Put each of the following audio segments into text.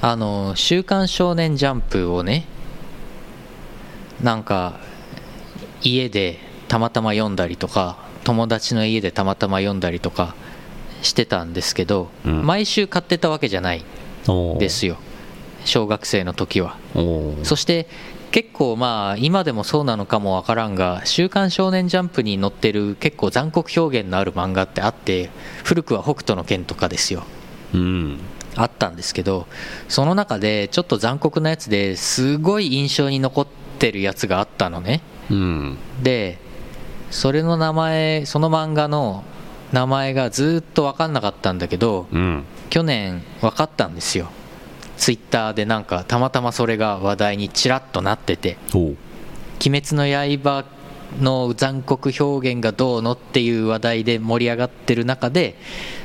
あの「週刊少年ジャンプ」をねなんか家でたまたま読んだりとか友達の家でたまたま読んだりとかしてたんですけど、うん。毎週買ってたわけじゃないですよ。小学生の時は。そして結構まあ今でもそうなのかもわからんが「週刊少年ジャンプ」に載ってる結構残酷表現のある漫画ってあって古くは北斗の拳とかですよ。うんあったんですけどその中でちょっと残酷なやつですごい印象に残ってるやつがあったのね。うん。でそれの名前その漫画の名前がずっと分かんなかったんだけどうん。去年分かったんですよ。ツイッターでなんかたまたまそれが話題にちらっとなってて。おう「鬼滅の刃」の残酷表現がどうのっていう話題で盛り上がってる中で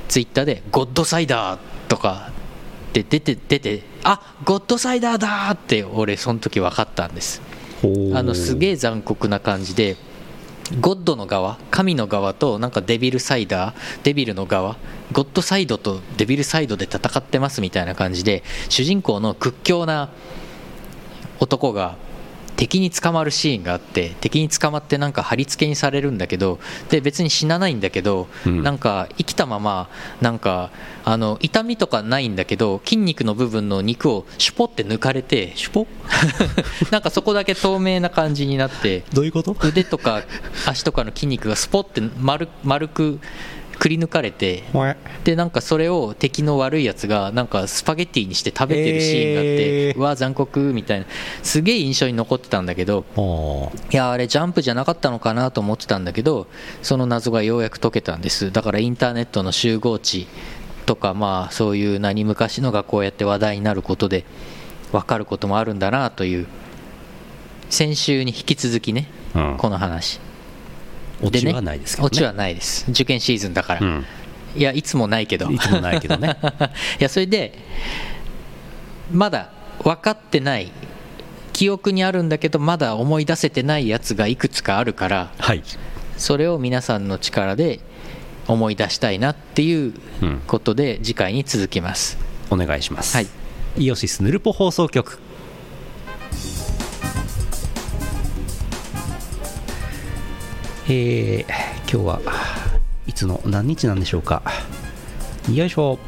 ツイッターで「ゴッドサイダー」とかって出て出てあゴッドサイダーだーって俺その時分かったんです。あのすげえ残酷な感じでゴッドの側神の側となんかデビルサイダーデビルの側ゴッドサイドとデビルサイドで戦ってますみたいな感じで主人公の屈強な男が敵に捕まるシーンがあって敵に捕まってなんか貼り付けにされるんだけどで別に死なないんだけど、うん。なんか生きたままなんかあの痛みとかないんだけど筋肉の部分の肉をシュポって抜かれてシュポ？なんかそこだけ透明な感じになってどういうこと？腕とか足とかの筋肉がスポって丸丸くくり抜かれてでなんかそれを敵の悪いやつがなんかスパゲッティにして食べてるシーンがあって、えーうわ残酷みたいな。すげえ印象に残ってたんだけどいやあれジャンプじゃなかったのかなと思ってたんだけどその謎がようやく解けたんです。だからインターネットの集合値とかまあそういう何昔のがこうやって話題になることで分かることもあるんだなという先週に引き続きねうん。この話オチねはないですけどね。オチはないです。受験シーズンだから、うん。いやいつもないけど。いつもないけどね。いやそれでまだ分かってない記憶にあるんだけどまだ思い出せてないやつがいくつかあるからはい。それを皆さんの力で思い出したいなっていううんことで次回に続きます。お願いします。はい。イオシスヌルポ放送局えー、今日はいつの何日なんでしょうか。よいしょ。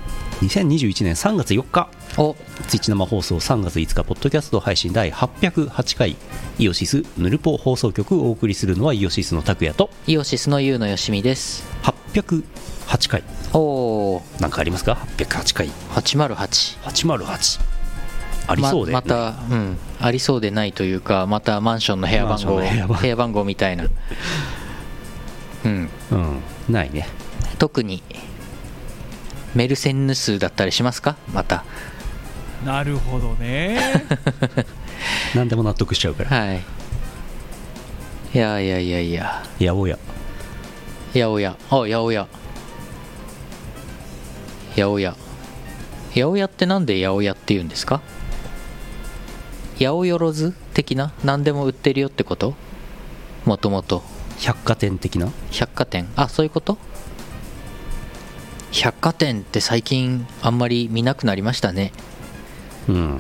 2021年3月4日。お。ツイッチ生放送3月5日ポッドキャスト配信第808回。イオシスヌルポ放送局をお送りするのはイオシスの拓也と。イオシスのユウのよしみです。808回。おおなんかありますか？808回。808 808ありそうで、ままた、うん、ありそうでないというかまたマンションの部屋番号。部屋番号みたいなうん。うん。ないね。特にメルセンヌ数だったりしますか？また。なるほどね。何でも納得しちゃうから。はい。いやいやいやいや。やおや。八百屋あ八百屋八百屋八百屋ってなんで八百屋って言うんですか？八百万的な？何でも売ってるよってこと？もともと百貨店的な？百貨店？あそういうこと？百貨店って最近あんまり見なくなりましたね。うん。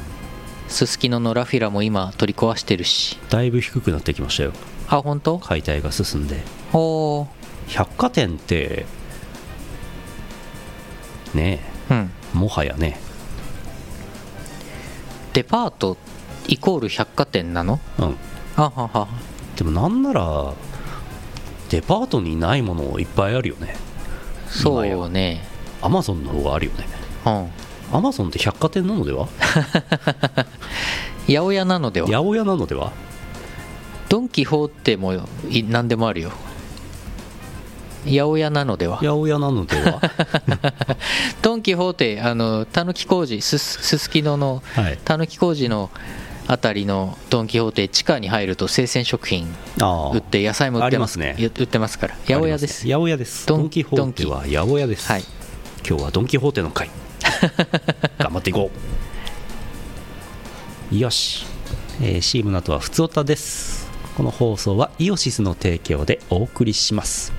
すすきののラフィラも今取り壊してるし。だいぶ低くなってきましたよ。あ本当？解体が進んで。おー。百貨店ってねうん。えもはやね。デパートイコール百貨店なの？うん。あはは。でもなんならデパートにないものいっぱいあるよね。そうね。アマゾンの方があるよね。うん。アマゾンって百貨店なのでは？八百屋なのでは？八百屋なのでは？ドン・キホーテもい何でもあるよ。八百屋なのでは？八百屋なのでは？ドン・キホーテあのたぬき工事すすすすきののはい。たぬき工事のあたりのドン・キホーテ地下に入ると生鮮食品売って野菜も売ってます。ね。や売ってますから。八百屋です。八百屋です。ドンキホーテは。八百屋です、はい。今日はドン・キホーテの回 頑張っていこう。よし、えー、CM の後はふつおたです。この放送はイオシスの提供でお送りします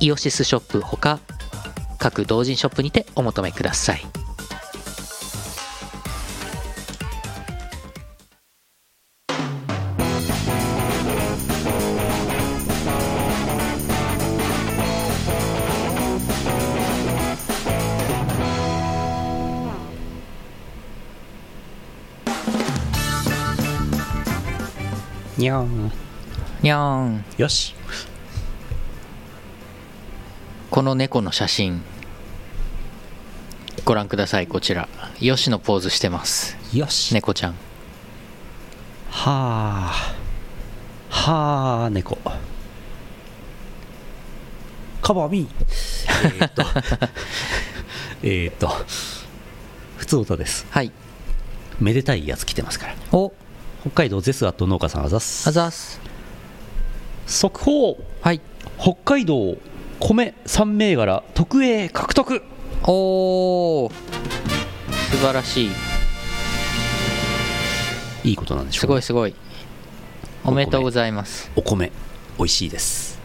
イオシスショップほか各同人ショップにてお求めください。にゃーん。にゃーん。よしこの猫の写真。ご覧ください。こちら。よしのポーズしてます。よし、猫ちゃん。はあはあ猫。カバーミ。ーえーっと。えーっと。普通歌です。はい。めでたいやつ来てますから。お。北海道ゼスアット農家さんあざっす。あざっす。速報。はい。北海道米3銘柄特 A 獲得。おー。素晴らしい。いいことなんでしょう。すごいすごい。おめでとうございます。お米美味しいです。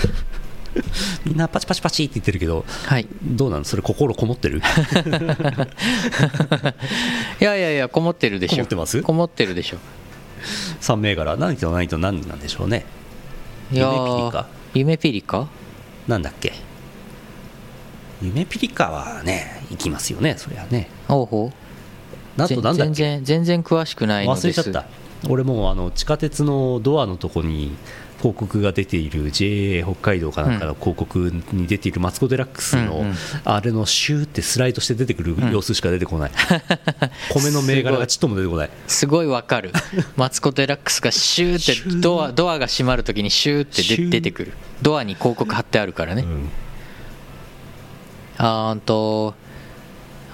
みんなパチパチパチって言ってるけどはい。どうなの？それ心こもってる？いやいやいやこもってるでしょ。こもってます？こもってるでしょ。3銘柄。何と何と何なんでしょうね。いやー夢ピリカ。夢ピリカ？なんだっけ？夢ピリカはね行きますよねそりゃね。おうほう。あとなんだっ全け然全然詳しくないのです。忘れちゃった。俺もうあの地下鉄のドアのとこに広告が出ている JA 北海道かなんかの広告に出ているマツコ・デラックスの、あれのシューってスライドして出てくる様子しか出てこない、米の銘柄がちっとも出てこない。すごいわかる。マツコ・デラックスがシューーってドアドアが閉まるときにシューって出てくる。ドアに広告貼ってあるからね、うん。あーんと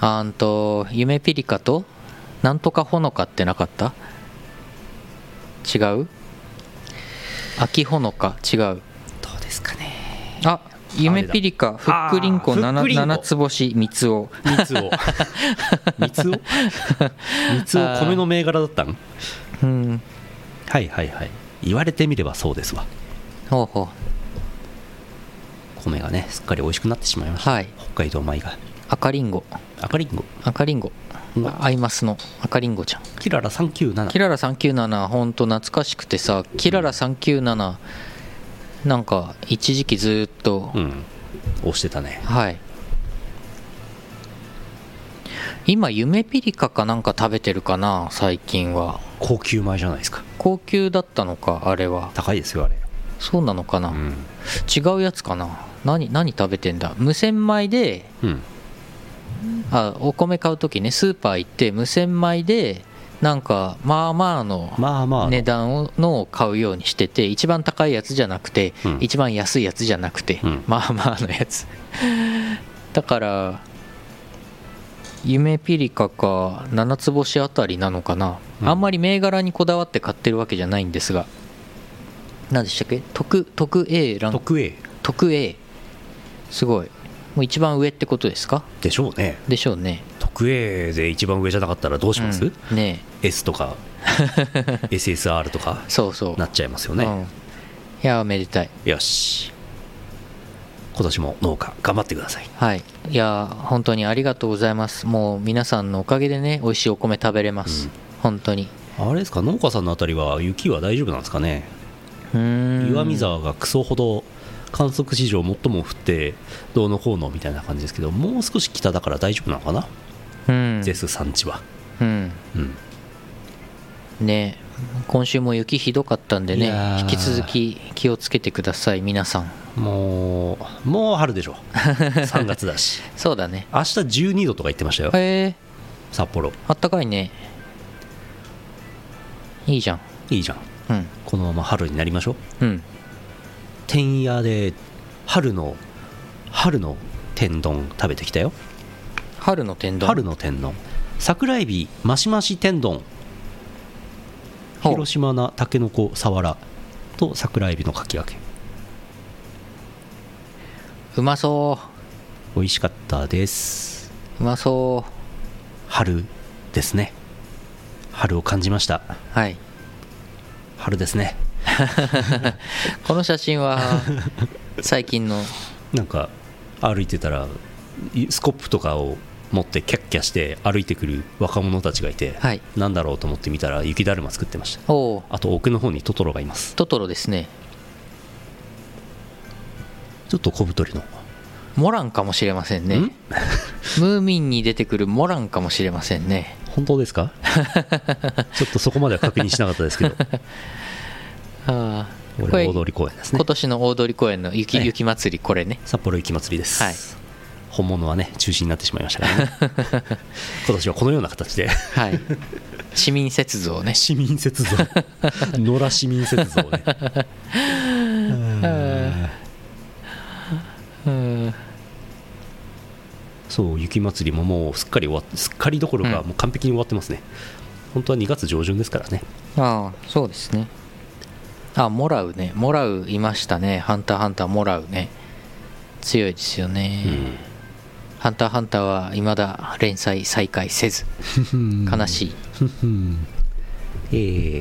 あーんと夢ピリカとなんとかほのかってなかった？違う？秋ほのか違う。どうですかね。あ夢ピリカふっくりんこあーふっくりんこ。七つ星三つお三つを 三つを三つを米の銘柄だったん？うん。はいはいはい。言われてみればそうですわ。ほうほ米がねすっかり美味しくなってしまいました、はい。北海道米が。う赤りんご赤リンゴ。赤りんごうんアイマスの赤りんごちゃん。キララ397キララ397ほんと懐かしくてさキララ397なんか一時期ずーっと、うん。押してたね。はい。今夢ピリカかなんか食べてるかな最近は。高級米じゃないですか。高級だったのかあれは。高いですよあれ。そうなのかな、うん。違うやつかな。何何食べてんだ？無洗米でうんあお米買う時ねスーパー行って無洗米でなんかまあまあの値段をのを買うようにしてて一番高いやつじゃなくて、うん。一番安いやつじゃなくて、うん。まあまあのやつ。だから夢ピリカか七つ星あたりなのかな、うん。あんまり銘柄にこだわって買ってるわけじゃないんですが。何でしたっけ？特特 A ランク。特 A 特 A すごいもう一番上ってことですか？でしょうね。でしょうね。特 A で一番上じゃなかったらどうします、うん。ね S とか SSR とか？えそうそう。なっちゃいますよね、うん、いやめでたい。よし。今年も農家頑張ってください。はい。いや本当にありがとうございます。もう皆さんのおかげでね美味しいお米食べれます、うん。本当に。あれですか？農家さんのあたりは雪は大丈夫なんですかね？うーん。岩見沢がクソほど観測史上最も降ってどうのこうのみたいな感じですけどもう少し北だから大丈夫なのかな、うん。ゼス産地は。うん。うん。ね。今週も雪ひどかったんでね引き続き気をつけてください皆さん。もうもう春でしょ。3月だし。そうだね。明日12度とか言ってましたよ。へえ。札幌。あったかいね。いいじゃん。いいじゃん。うん。このまま春になりましょう。うん天野で春の春の天丼食べてきたよ。春の天丼？春の天丼。桜エビマシマシ天丼。広島菜たけのこさわらと桜エビのかき揚げうまそ美味しかったです。ううまそ春ですね。春を感じました。うはい。春ですね この写真は最近の？なんか歩いてたらいスコップとかを持ってキャッキャして歩いてくる若者たちがいて、はい。なんだろうと思って見たら雪だるま作ってました。あと奥の方にトトロがいます。トトロですね。ちょっと小太りの。モランかもしれませんね。ん？ムーミンに出てくるモランかもしれませんね。本当ですか？ちょっとそこまでは確認しなかったですけどあ大通公園ですね。今年の大通公園の雪,、ええ雪祭りこれね。札幌雪まつりです、はい。本物はね中止になってしまいましたからね。今年はこのような形で。はい。市民雪像ね。市民雪像。野良市民雪像ね。うん。そう雪まつりももうすっかり終わすっかりどころかうん。もう完璧に終わってますね、本当は2月上旬ですからね。ああそうですねあモラウね。モラウいましたね。ハンターハンターモラウね。強いですよね、ハンターハンターは未だ連載再開せず。悲しい、え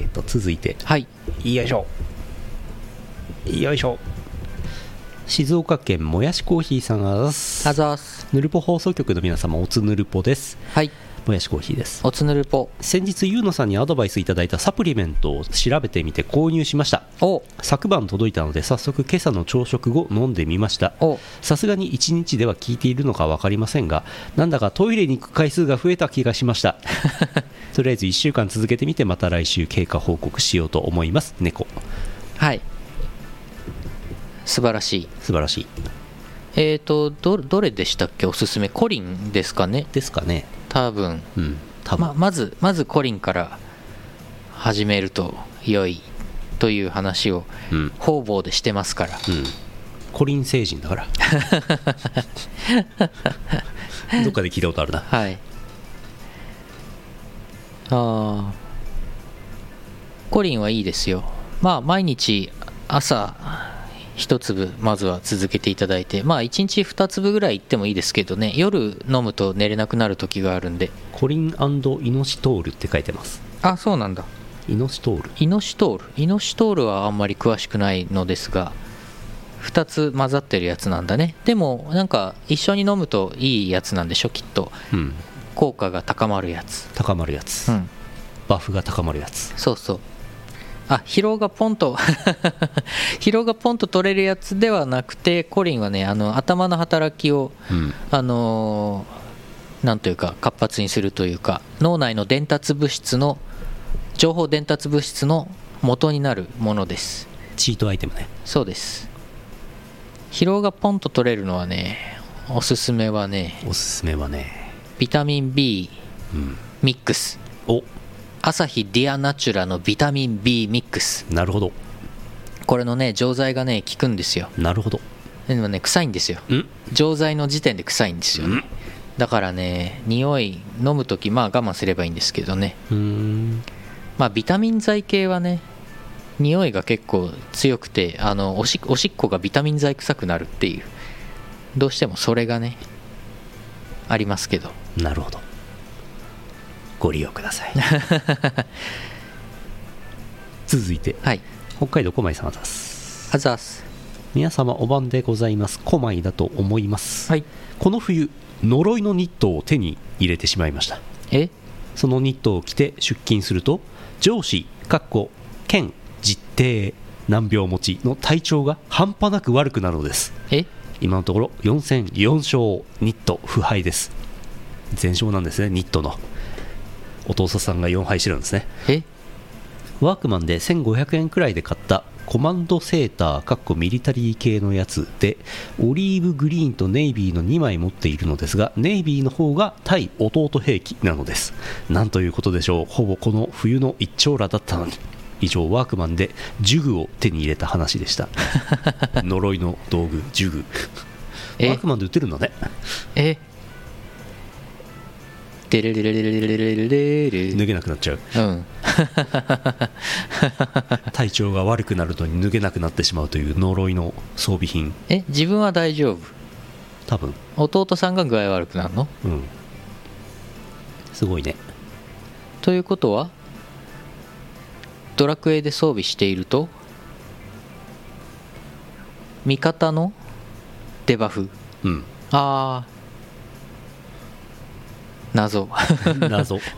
ーと続いて。はい。よいしょ。よいしょ。静岡県もやしコーヒーさんあざっす。あざーす。ぬるぽ放送局の皆様おつぬるぽです。はいもやしコーヒーです。おつぬるぽ。先日ゆうのさんにアドバイスいただいたサプリメントを調べてみて購入しました。お。昨晩届いたので早速今朝の朝食後飲んでみました。お。さすがに1日では効いているのか分かりませんがなんだかトイレに行く回数が増えた気がしました。とりあえず1週間続けてみてまた来週経過報告しようと思います。猫。はい。素晴らしい。素晴らしい。えーとどどれでしたっけ？おすすめ。コリンですかね？ですかね多分うん。多分、ままずまずコリンから始めると良いという話をうん。方々でしてますから。うん。コリン星人だから。どっかで聞いたことあるな。はい。ああコリンはいいですよ。まあ毎日朝一粒まずは続けていただいてまあ1日2粒ぐらいいってもいいですけどね。夜飲むと寝れなくなる時があるんで。コリンイノシトールって書いてます。あそうなんだ。イノシトール。イノシトール。イノシトールはあんまり詳しくないのですが2つ混ざってるやつなんだね。でもなんか一緒に飲むといいやつなんでしょきっと。うん。効果が高まるやつ。高まるやつ、うん。バフが高まるやつ。そうそうあ疲労がポンと 疲労がポンと取れるやつではなくてコリンはねあの頭の働きをうん。あのーなんというか活発にするというか脳内の伝達物質の情報伝達物質の元になるものです。チートアイテムね。そうです。疲労がポンと取れるのはねおすすめはねおすすめはね。ビタミン B うん。ミックス。おアサヒディアナチュラのビタミン B ミックス。なるほど。これのね錠剤がね効くんですよ。なるほど。でもね臭いんですよ。ん？錠剤の時点で臭いんですよね。だからね匂い飲む時まあ我慢すればいいんですけどね。うーん。まあビタミン剤系はね匂いが結構強くてあのおしおしっこがビタミン剤臭くなるっていう。どうしてもそれがねありますけど。なるほどご利用ください。続いてはい。北海道小舞さんです。あざーす。皆様お晩でございます。小舞だと思います、はい。この冬呪いのニットを手に入れてしまいました。え？そのニットを着て出勤すると上司かっこ県実定難病持ちの体調が半端なく悪くなるのです。え？今のところ4戦4勝ニット不敗です。全勝なんですねニットのお父さんが4敗してるんですね。え？ワークマンで1500円くらいで買ったコマンドセーターかっこミリタリー系のやつでオリーブグリーンとネイビーの2枚持っているのですがネイビーの方が対弟兵器なのです。なんということでしょう。ほぼこの冬の一丁羅だったのに。以上ワークマンでジュグを手に入れた話でした。呪いの道具ジュグ。え？ワークマンで売ってるんだね。え？デレレレレレレレレレレレ脱げなくなっちゃううん体調が悪くなると脱げなくなってしまうという呪いの装備品え自分は大丈夫多分弟さんが具合悪くなるのうんすごいねということはドラクエで装備していると味方のデバフうんああ謎。謎。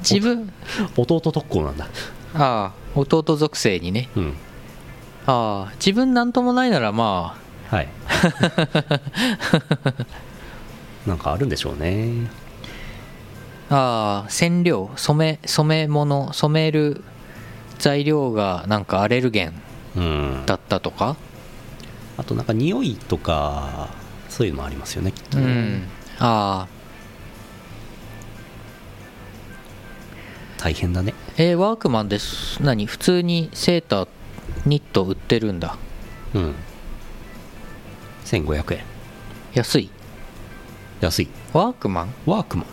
自分。弟特攻なんだ。ああ弟属性にね。うん。ああ自分なんともないならまはい。なんかあるんでしょうね。あああ染料染め染め物染める材料がなんかアレルゲンうん。だったとか？あとなんか匂いとかそういうのもありますよねきっとうねん。ああ。大変だね。えーワークマンです。何？普通にセーターニット売ってるんだ。うん。1500円。安い？安い。ワークマン？ワークマン。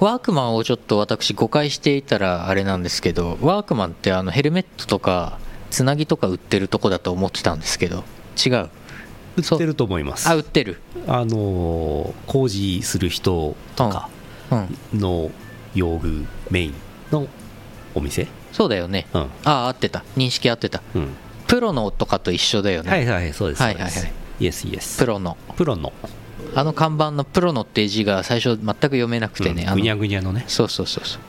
ワークマンをちょっと私誤解していたらあれなんですけどワークマンってあのヘルメットとかつなぎとか売ってるとこだと思ってたんですけど違う？売ってると思いますあ売ってる。あのー工事する人とかうん。の用具メインのお店？そうだよね。うん。ああ合ってた。認識合ってた。うん。プロのとかと一緒だよね、はいはいそうです。はいはいはい。イエスイエスプロの。プロの。あの看板のプロのって字が最初全く読めなくてね、うん。ぐにゃぐにゃのね。そうそうそうそう。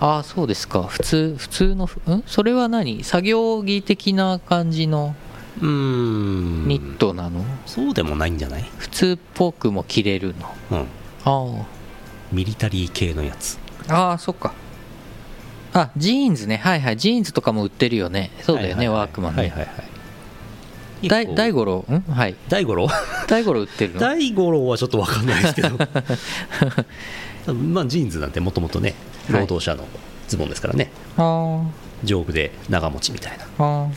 ああそうですか。普通普通のん？それは何？作業着的な感じの？うーん。ニットなの、そうでもないんじゃない？普通っぽくも着れるの。うん。あミリタリー系のやつ。あああそっか。あジーンズね。はいはい。ジーンズとかも売ってるよね。そうだよね、はいはいはい。ワークマンね、はいはいはい。大大五郎？ん？はい。大五郎？大五郎売ってるの？大五郎はちょっと分かんないですけど。まあジーンズなんてもともとねはい。労働者のズボンですからね、あ丈夫で長持ちみたいな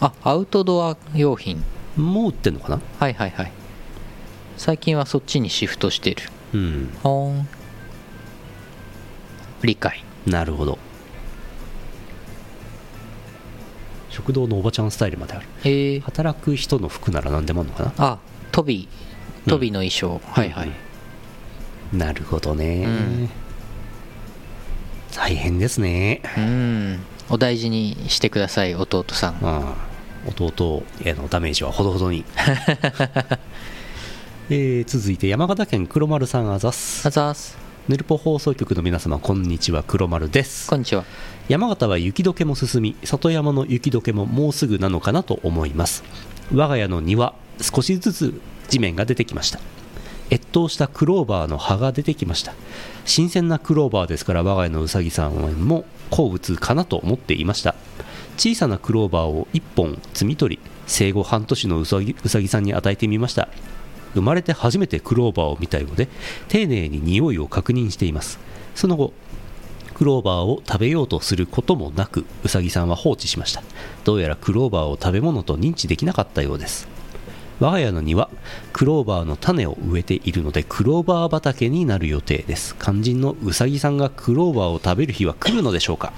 あアウトドア用品。もう売ってんのかな？はいはいはい。最近はそっちにシフトしてる。うん。ん理解。なるほど。食堂のおばちゃんスタイルまである。え。ー、働く人の服なら何でもあるのかな？あトビトビの衣装、はいはい、なるほどね、うん。大変ですね。うんお大事にしてください弟さん。まあ弟へのダメージはほどほどに。えー続いて山形県黒丸さんあざっす。あざーす。ヌルポ放送局の皆様こんにちは黒丸です。こんにちは。山形は雪解けも進み里山の雪解けももうすぐなのかなと思います。我が家の庭少しずつ地面が出てきました。越冬したクローバーの葉が出てきました。新鮮なクローバーですから我が家のうさぎさんも好物かなと思っていました。小さなクローバーを1本摘み取り生後半年のうさぎうさぎさんに与えてみました。生まれて初めてクローバーを見たようで丁寧に匂いを確認しています。その後クローバーを食べようとすることもなくウサギさんは放置しました。どうやらクローバーを食べ物と認知できなかったようです。我が家の庭クローバーの種を植えているのでクローバー畑になる予定です。肝心のウサギさんがクローバーを食べる日は来るのでしょうか。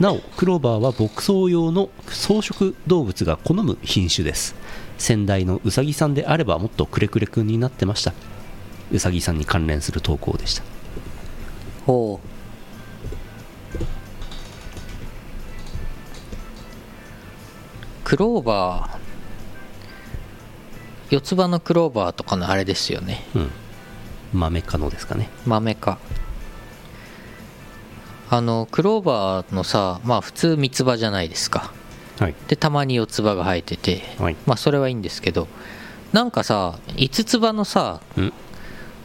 なおクローバーは牧草用の草食動物が好む品種です。先代のウサギさんであればもっとくれくれくんになってました。ウサギさんに関連する投稿でした。ほう。クローバー四つ葉のクローバーとかのあれですよね。うん。豆科のですかね。豆か。あのクローバーのさまあ普通三つ葉じゃないですか。はい。でたまに四つ葉が生えてて。はい。まあそれはいいんですけどなんかさ五つ葉のさうん。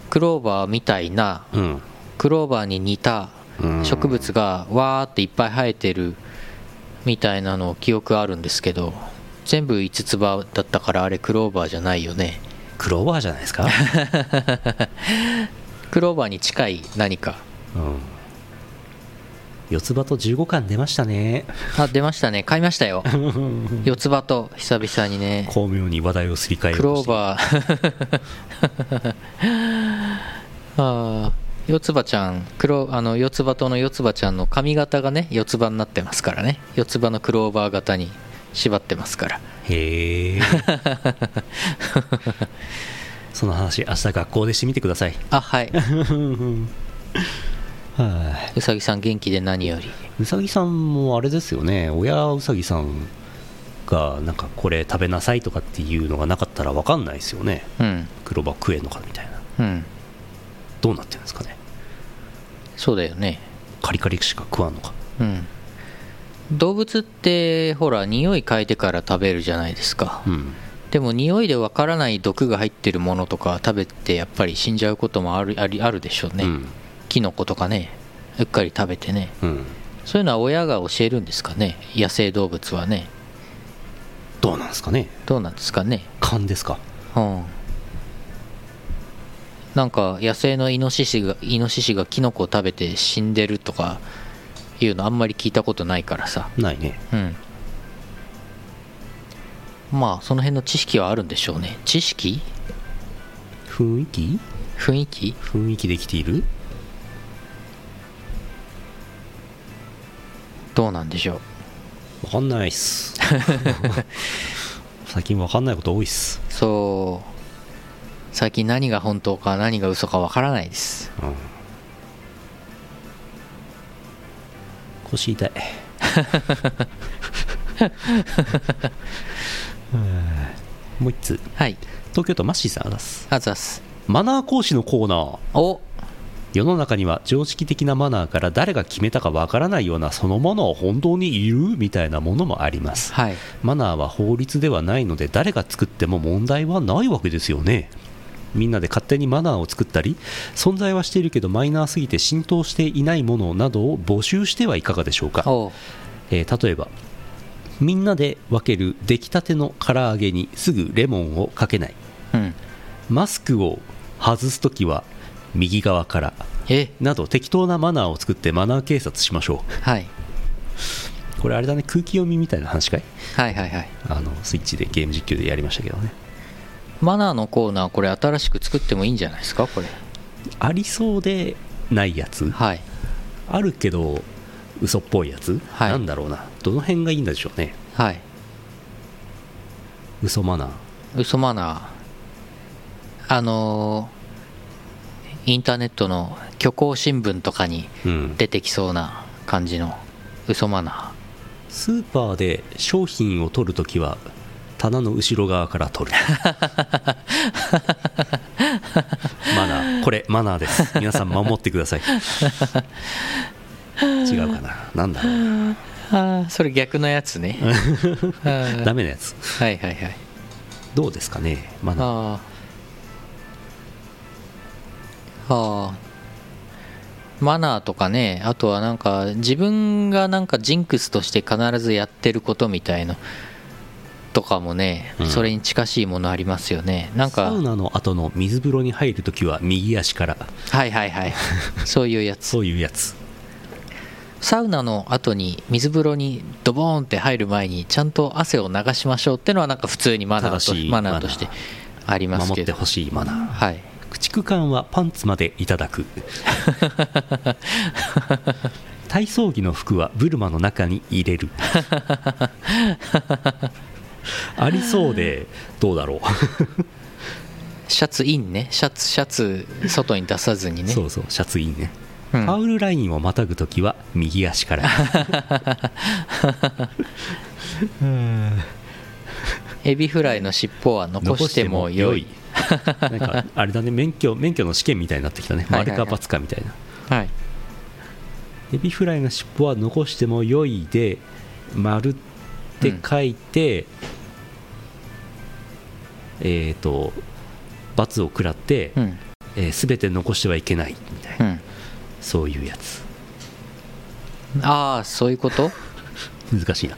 クローバーみたいなうん。クローバーに似たうん。植物がわーっていっぱい生えてるみたいなの記憶あるんですけど全部五つ葉だったからあれクローバーじゃないよね。クローバーじゃないですか、クローバーに近い何か。うん、四つ葉と15巻出ましたね。あ出ましたね。買いましたよ。四つ葉と久々にね。巧妙に話題をすり替えクローバー。あー四つ葉ちゃん。黒あの四つ葉との四つ葉ちゃんの髪型がね四つ葉になってますからね。四つ葉のクローバー型に縛ってますから。へえ。その話明日学校でしてみてください。あはい。はうさぎさん元気で何より。いうさぎさんもあれですよね。親うさぎさんがなんかこれ食べなさいとかっていうのがなかったら分かんないですよね。うん。黒葉食えんのかみたいな。うん。どうなってるんですかね。そうだよね。カリカリしか食わんのか。うん動物ってほら匂い嗅いでから食べるじゃないですか。うん。でも匂いでわからない毒が入ってるものとか食べてやっぱり死んじゃうこともあるありあるでしょうね、うん。キノコとかねうっかり食べてね。うん。そういうのは親が教えるんですかね？野生動物はね。どうなんですかね？どうなんですかね？勘ですか？うん。なんか野生のイノシシがイノシシがキノコを食べて死んでるとかいうのあんまり聞いたことないからさ。ないね。うん。まあその辺の知識はあるんでしょうね。知識？雰囲気？雰囲気？雰囲気できている？どうなんでしょう？分かんないっす。最近分かんないこと多いっす。そう。最近何が本当か何が嘘かわからないです。うん腰痛い。う んもう一つ。はい。東京都マッシーさんあざす。あざっす。マナー講師のコーナー。お。世の中には常識的なマナーから誰が決めたかわからないようなそのものは本当にいるみたいなものもあります。はい。マナーは法律ではないので誰が作っても問題はないわけですよねみんなで勝手にマナーを作ったり存在はしているけどマイナーすぎて浸透していないものなどを募集してはいかがでしょうか、おえー例えばみんなで分ける出来たての唐揚げにすぐレモンをかけない。うん。マスクを外すときは右側からえ？など適当なマナーを作ってマナー警察しましょはい、うこれあれだね空気読みみたいな話かい？はいはいはい。あのスイッチでゲーム実況でやりましたけどねマナーのコーナーこれ新しく作ってもいいんじゃないですか？これ。ありそうでないやつ。はい。あるけど嘘っぽいやつ、はい。なんだろうな。どの辺がいいんでしょうね。はい。嘘マナー。嘘マナー。あのーインターネットの虚構新聞とかにうん。出てきそうな感じの嘘マナスーパーで商品を取るときは棚の後ろ側から取る。マナー。これマナーです。皆さん守ってください。違うかな。なんだろう。ーああそれ逆のやつね。ダメなやつ。はいはいはい。どうですかねマナー。ああああマナーとかねあとはなんか自分がなんかジンクスとして必ずやってることみたいのとかもね、うん。それに近しいものありますよね。なんかサウナの後の水風呂に入るときは右足から。はいはいはい。そういうやつ。そういうやつ。サウナの後に水風呂にドボーンって入る前にちゃんと汗を流しましょうってのはなんか普通にマナーと正しいマナーとしてありますけど。守ってほしいマナー。はい。駆逐艦はパンツまでいただく。体操着の服はブルマの中に入れる ありそうでどうだろう。シャツインね。シャツシャツ外に出さずにね。そうそう。シャツいいね、うん。ファウルラインをまたぐときは右足から。エビフライの尻尾は残しても良い。なんかあれだね。免許免許の試験みたいになってきたね。丸か×かみたいな。はい。エビフライの尻尾は残しても良いで丸って書いて、えっ、と罰を食らって、うん。えー全て残してはいけないみたいな、うん。そういうやつ。ああそういうこと？難しいな。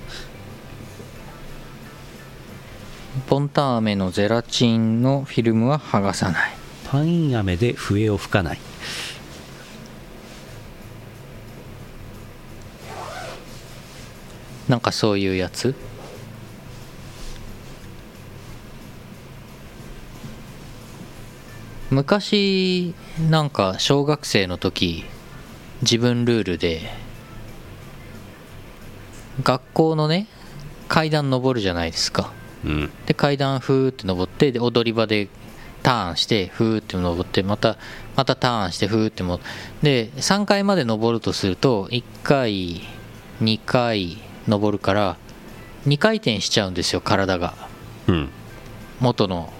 ボンタン飴のゼラチンのフィルムは剥がさない。パイン飴で笛を吹かない。なんかそういうやつ？昔なんか小学生の時自分ルールで学校のね階段登るじゃないですか。うん。で階段ふーって登ってで踊り場でターンしてふーって登ってまたまたターンしてふーってもで3階まで登るとすると1回2回登るから2回転しちゃうんですよ体が。うん。元の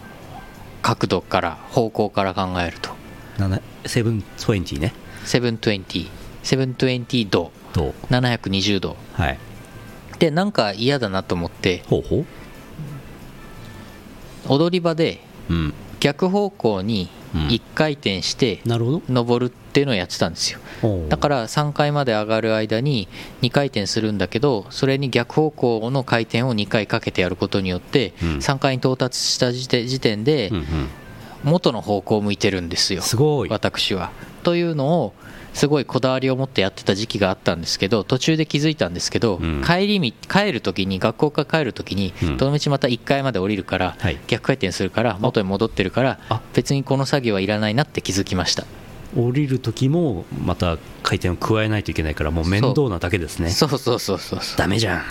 角度から方向から考えると。7 720ね。720 720度。と720度。はい。でなんか嫌だなと思って。ほうほ踊り場でううん逆方向にうん。1回転して登るっていうのをやってたんですよ。だから3階まで上がる間に2回転するんだけどそれに逆方向の回転を2回かけてやることによってうん。3階に到達した時点で元の方向を向いてるんですよ。すごい。私は。というのをすごいこだわりを持ってやってた時期があったんですけど途中で気づいたんですけど、うん。帰りみ帰る時に学校から帰る時にうん。どの道また1階まで降りるから、はい。逆回転するから元に戻ってるからあ。別にこの作業はいらないなって気づきました降りる時もまた回転を加えないといけないからもう面倒なだけですね。そうそうそうそうじゃん。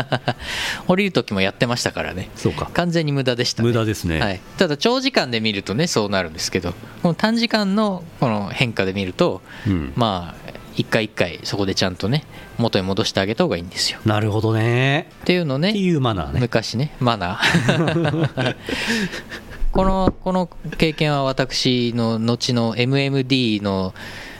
降りる時もやってましたからね。そうか。完全に無駄でした、ね、無駄ですね、はい、ただ長時間で見るとねそうなるんですけどこの短時間のこの変化で見るとうん。まあ一回一回そこでちゃんとね元に戻してあげた方がいいんですよ。なるほどね。っていうのねっていうマナーね。昔ねマナー このこの経験は私の後の MMD の、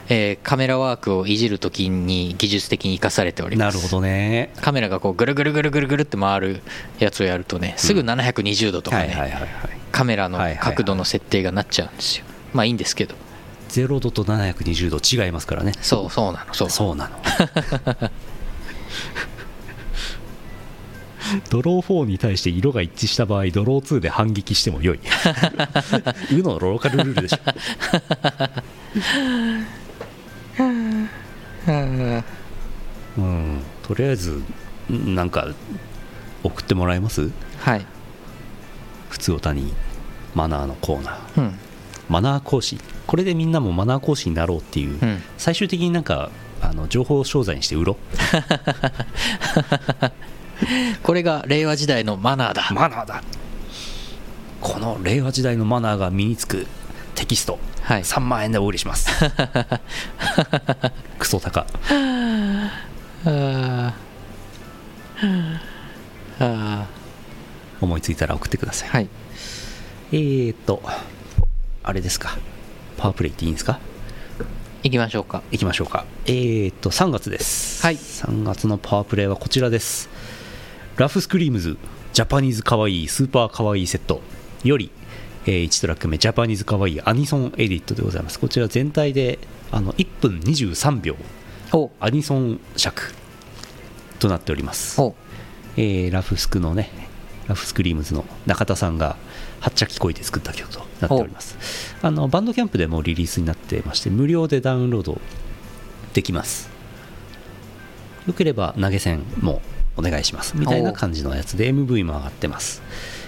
えーカメラワークをいじるときに技術的に生かされております。なるほどね。カメラがこうぐるぐるぐるぐるぐるって回るやつをやるとねすぐ720度とかね、カメラの角度の設定がなっちゃうんですよ。まあいいんですけど。0度と720度違いますからね。そうそうなのそう。そうなの ドロー4に対して色が一致した場合ドロー2で反撃しても良い。うのローカルルールでしょ。うんとりあえずんなんか送ってもらえます？はい。普通おたにマナーのコーナー。うん。マナー講師。これでみんなもマナー講師になろうっていう、うん。最終的になんかあの情報商材にして売ろこれが令和時代のマナーだ。うマナーだ。この令和時代のマナーが身につくテキスト。はい。3万円でお売りします。クソ高。あーあ思いついたら送ってください。ーはい。えーとあれですか。パワープレイっていいんですか？行きましょうか。いきましょうか。えーと3月です。はい。3月のパワープレイはこちらですラフスクリームズジャパニーズかわいいスーパーかわいいセットより、え1トラック目ジャパニーズかわいいアニソンエディットでございます。こちら全体であの1分23秒お。アニソン尺となっております、お。えーラフスクのねラフスクリームズの中田さんがはっちゃきこいて作った曲となっております。あのバンドキャンプでもリリースになってまして無料でダウンロードできます。よければ投げ銭もお願いします。みたいな感じのやつで MV も上がってます。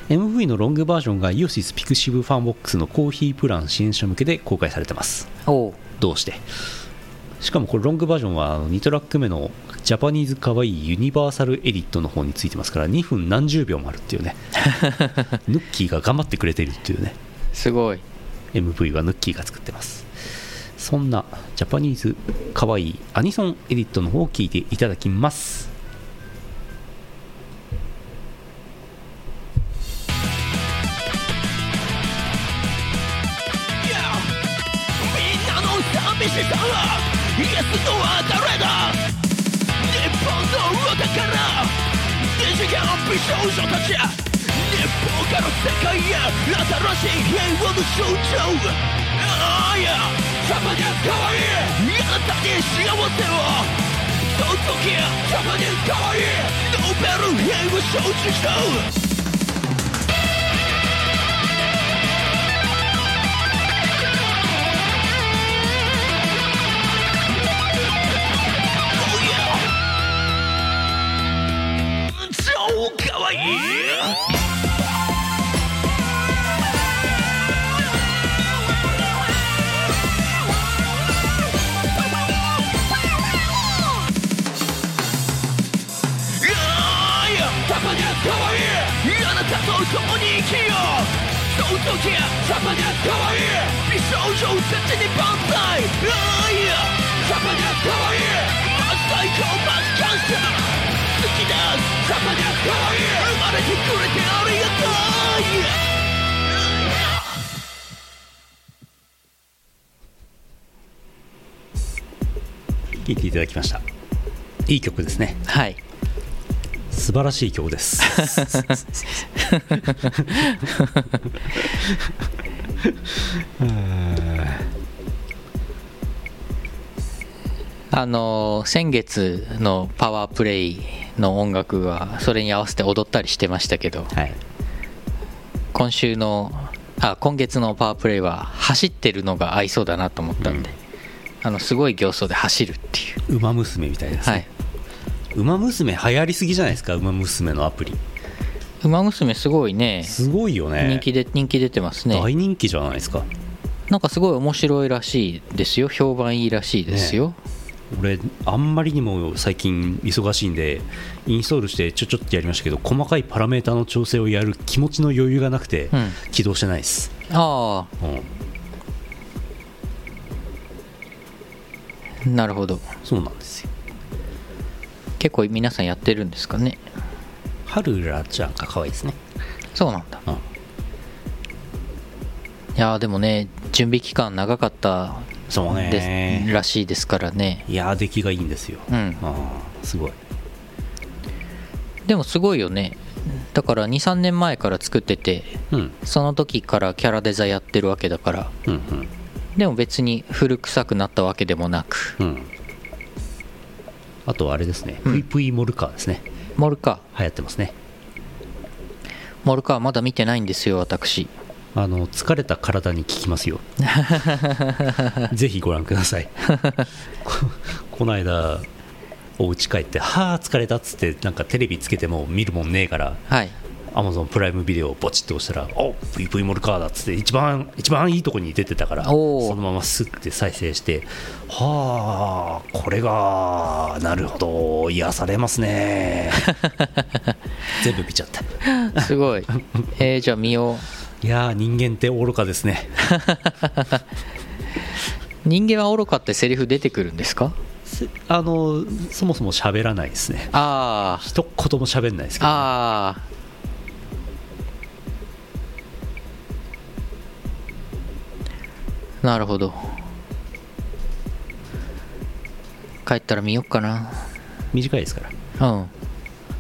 MV のロングバージョンがイオシスピクシブファンボックスのコーヒープラン支援者向けで公開されてます。おどうして？しかもこれロングバージョンはあの2トラック目のジャパニーズかわいいユニバーサルエディットの方についてますから2分何十秒もあるっていうね。ヌッキーが頑張ってくれてるっていうね。すごい。MV はヌッキーが作ってます。そんなジャパニーズかわいいアニソンエディットの方を聞いていただきます寂しさはイエスとは誰だ日本のお宝二次元美少女たち日本から世界へ新しい平和の象徴ああいやジャパニーズかわいいあなたに幸せをその時ジャパニーズかわいいノーベル平和承知しいやパパにゃかわいい。あなたと共に生きよう。その時パパにゃかわいい美少女切に万歳あいやパパにゃかわいい聴いていただきました。いい曲ですね。はい。素晴らしい曲です あのー先月のパワープレイの音楽はそれに合わせて踊ったりしてましたけどはい。今週のあ今月のパワープレイは走ってるのが合いそうだなと思ったんで、あのすごい形相で走るっていう「ウマ娘」みたいですね、はい。ウマ娘流行りすぎじゃないですかウマ娘のアプリ「ウマ娘」すごいね。すごいよね。人気で人気出てますね。大人気じゃないですか。なんかすごい面白いらしいですよ。評判いいらしいですよ、俺あんまりにも最近忙しいんでインストールしてちょちょってやりましたけど細かいパラメータの調整をやる気持ちの余裕がなくてうん。起動してないです、あうん。あなるほど。そうなんですよ。結構皆さんやってるんですかね？ハルラちゃんが可愛いですね。そうなんだ。うん。いやーでもね準備期間長かったそうね。らしいですからね。いやー出来がいいんですよ、うん。すごい。でもすごいよね。だから23年前から作っててうん。その時からキャラデザやってるわけだから。うんうん。でも別に古臭くなったわけでもなく。うん。あとはあれですね、うん。ぷいぷいモルカーですね。モルカ流行ってますね。モルカーまだ見てないんですよ私あの疲れた体に効きますよ。ぜひご覧ください。こ この間お家帰ってはあ疲れたっつってなんかテレビつけても見るもんねえからはい。アマゾンプライムビデオをポチッと押したら「おプイプイモルカーだ」っつって一番一番いいとこに出てたからそのままスッて再生してはあこれがなるほど癒されますね。全部見ちゃった。すごい。えー、じゃあ見よういやー人間って愚かですね。人間は愚かってセリフ出てくるんですか？せあのそもそも喋らないですね。あ一言も喋んないですあけど、ああなるほど。帰ったら見よっかな。短いですから。うん。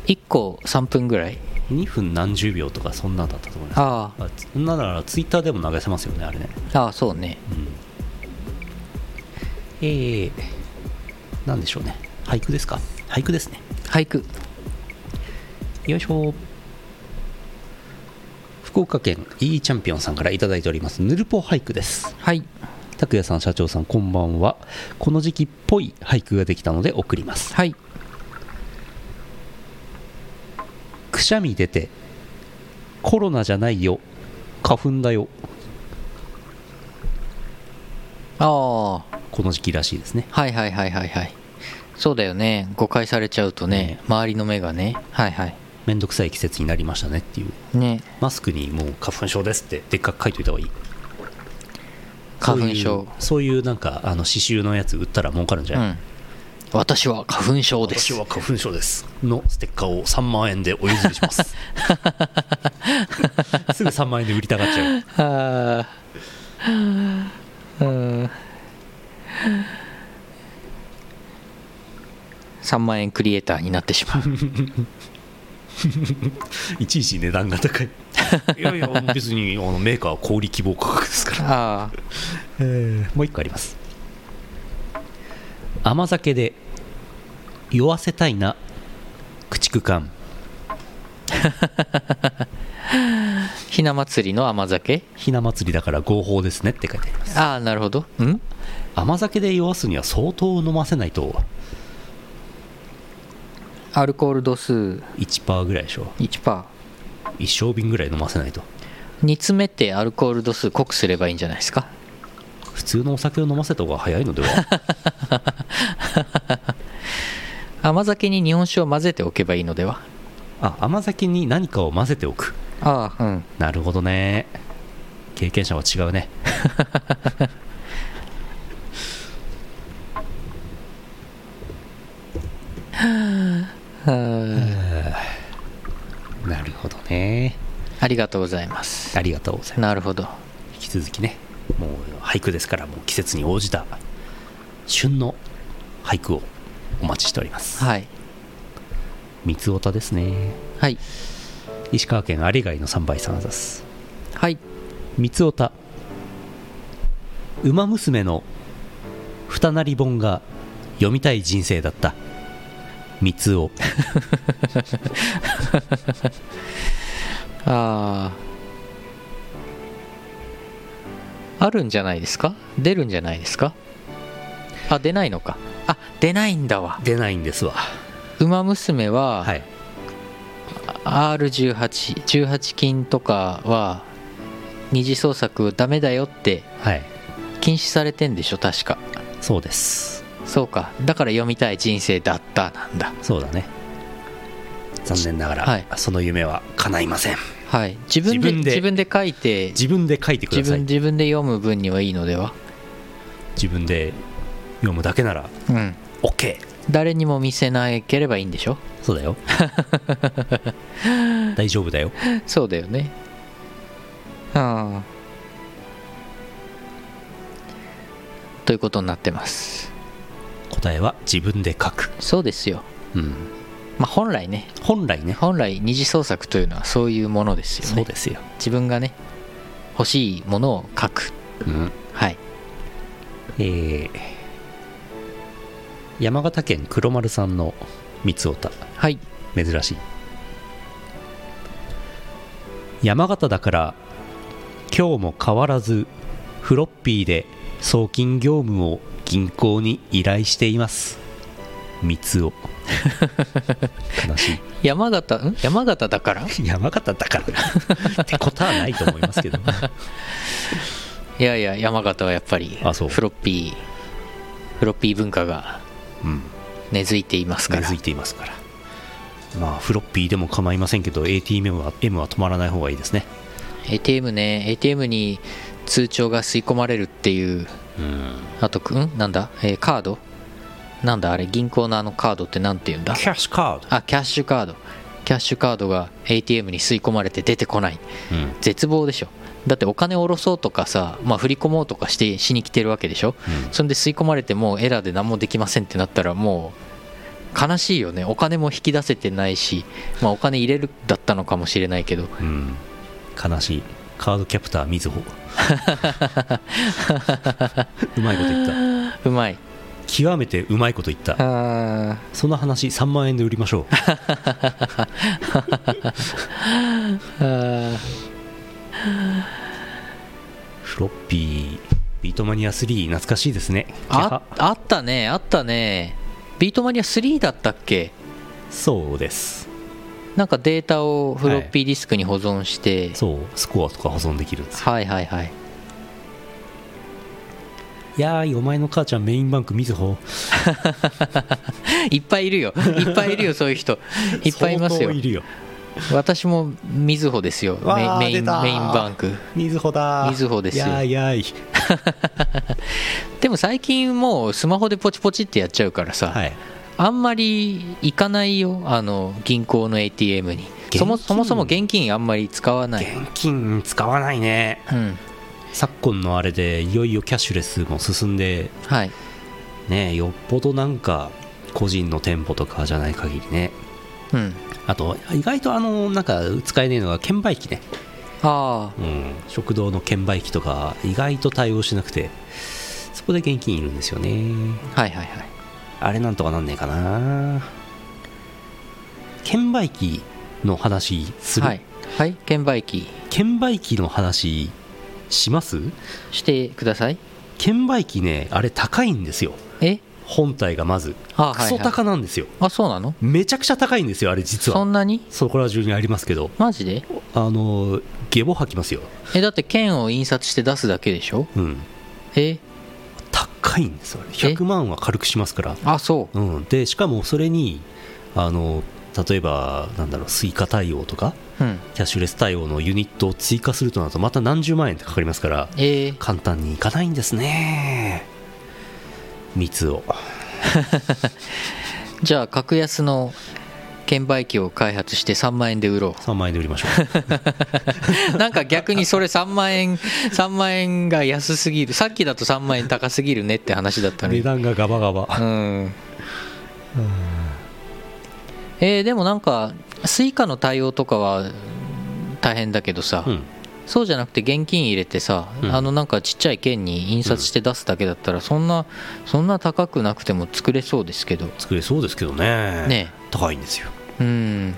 1個3分ぐらい？2分何十秒とかそんなんだったと思います。ああ。そんなならツイッターでも流せますよねあれね。あああそうね。えー、なんでしょうね。俳句ですか？俳句ですね。俳句。よいしょ。福岡県 E チャンピオンさんからいただいております。ヌルポ俳句です。はい。拓也さん社長さんこんばんは。この時期っぽい俳句ができたので送ります。はいくしゃみ出てコロナじゃないよ花粉だよ。ああ。この時期らしいですね。はいはいはいはいはい。そうだよね。誤解されちゃうとね周りの目がね。はいはい。めんどくさい季節になりましたねっていう。ね。マスクにもう花粉症ですってでっかく書いといた方がいい。花粉症。そういうそういうなんかあの刺繍のやつ売ったら儲かるんじゃない、うん私は花粉症です。私は花粉症です。のステッカーを3万円でお譲りします。すぐ3万円で売りたがっちゃう。あーうん3万円クリエイターになってしまう。いちいち値段が高い。いやいや別にあのメーカーは小売希望価格ですから、ああ。もう一個あります甘酒で酔わせたいな駆逐艦。ひな祭りの甘酒？ひな祭りだから合法ですねって書いてあります。ああなるほど。ん？甘酒で酔わすには相当飲ませないと。アルコール度数？1%ぐらいでしょ。1%一升瓶ぐらい飲ませないと。煮詰めてアルコール度数濃くすればいいんじゃないですか？普通のお酒を飲ませた方が早いのでは？甘酒に日本酒を混ぜておけばいいのでは？あ甘酒に何かを混ぜておく。ああうん。なるほどね。経験者は違うね。なるほどね。ありがとうございます。ありがとうございます。なるほど。引き続きねもう俳句ですからもう季節に応じた旬の俳句をお待ちしております。はい。三つおたですね。はい。石川県有貝の3倍さんあざすはい。三つおた馬娘の二なり本が読みたい人生だった。三つお あああるんじゃないですか？出るんじゃないですか？あ出ないのか。あ出ないんだわ。出ないんですわ。馬娘は、はい。R1818 金とかは二次創作ダメだよってはい。禁止されてんでしょ？確か。そうです。そうか。だから読みたい人生だったなんだ。そうだね。残念ながら、はい。その夢は叶いませんはい。自分で自分で書いて自分で書いてくだ自さい。分自分で読む分にはいいのでは？自分で読むだけならうん。OK 誰にも見せなければいいんでしょ？そうだよ。大丈夫だよ。そうだよね。ああ。ということになってます。答えは自分で書く、そうですよ。うん、まあ本来ね。本来ね。本来二次創作というのはそういうものですよね。そうですよ、自分がね欲しいものを書く。うん。はい。えー山形県黒丸さんの三つおた。はい。珍しい。山形だから今日も変わらずフロッピーで送金業務を銀行に依頼しています。三つお悲し山形ん？山形だから？い 山形だから。ってことはないと思いますけど いやいや山形はやっぱりあそう。フロッピーフロッピー文化がうん。根付いていますから。根付いていますから。まあフロッピーでも構いませんけど ATM は M は止まらない方がいいですね。ATM ね。ATM に通帳が吸い込まれるっていう。うん。あとん？なんだ、えーカード？なんだあれ銀行のあのカードってなんて言うんだ？キャッシュカード。あキャッシュカードキャッシュカードが ATM に吸い込まれて出てこない。うん。絶望でしょ。だってお金を下ろそうとかさ、まあ、振り込もうとかしてしに来てるわけでしょ。うん。そんで吸い込まれてもうエラーで何もできませんってなったらもう悲しいよね。お金も引き出せてないし、まあ、お金入れるだったのかもしれないけど。うん。悲しい。カードキャプターみずほ。うまいこと言った。うまい極めてうまいこと言った。あその話3万円で売りましょう。フロッピービートマニア3懐かしいですね。ーああったねあったね。ビートマニア3だったっけ？そうです。なんかデータをフロッピーディスクに保存して、そうスコアとか保存できるんですよ。はい、はいはいやーいお前の母ちゃんメインバンクみずほ いっぱいいるよ。いっぱいいるよそういう人。いっぱいいますよ。相当いるよ。私もみずほですよ。メインメインバンク。みずほだ。みずほですよ。ややーい。でも最近もうスマホでポチポチってやっちゃうからさ、はい。あんまり行かないよあの銀行の ATM に。そもそも現金あんまり使わない、現金使わないね。うん昨今のあれでいよいよキャッシュレスも進んではい。ねよっぽどなんか個人の店舗とかじゃない限りね。うん。あと意外とあのなんか使えねえのが券売機ね、あうん、食堂の券売機とか意外と対応しなくてそこで現金いるんですよね。あはいはいはい。あれなんとかなんねえかな。券売機の話する、はい。はい。券売機。券売機の話します？してください。券売機ねあれ高いんですよ。え？本体がまず。あクソ高なんですよ、あそうなの？めちゃくちゃ高いんですよあれ実は。そんなに？そこら中にありますけど。マジで？あのゲボ吐きますよ。えだって券を印刷して出すだけでしょ？うん。え？高いんですよあれ。100万は軽くしますから。あそうん、でしかもそれにあの例えばなんだろうスイカ対応とかううん。キャッシュレス対応のユニットを追加するとなるとまた何十万円ってかかりますからえー、簡単にいかないんですね。蜜を。じゃあ格安の券売機を開発して3万円で売ろ3万円で売りましょう。なんか逆にそれ3万円3万円が安すぎる。さっきだと3万円高すぎるねって話だったのに。う値段がガバガバ。うんえーでもなんかスイカの対応とかは大変だけどさ、うん。そうじゃなくて現金入れてさ、うん。あのなんかちっちゃい券に印刷して出すだけだったらそんなそんな高くなくても作れそうですけど。作れそうですけどね。ね。高いんですよ。うん。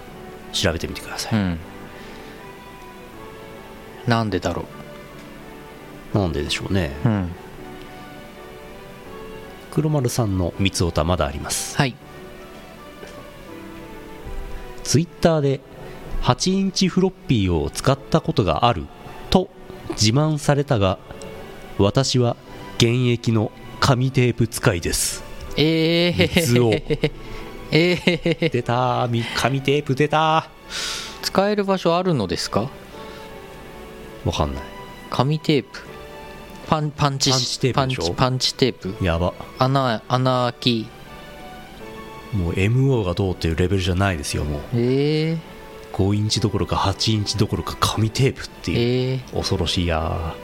調べてみてください、うん。なんでだろなんででしょうね。ううん。黒丸さんの三つおたまだあります。はいツイッターで8インチフロッピーを使ったことがあると自慢されたが私は現役の紙テープ使いです。えー、水を。えー、出た。み紙テープ出た。使える場所あるのですか？わかんない。紙テープ。パンパンチパンチテープパンチテープ。やば。穴穴開きもう MO がどうっていうレベルじゃないですよもう。えー、5インチどころか8インチどころか紙テープっていうえー、恐ろしいや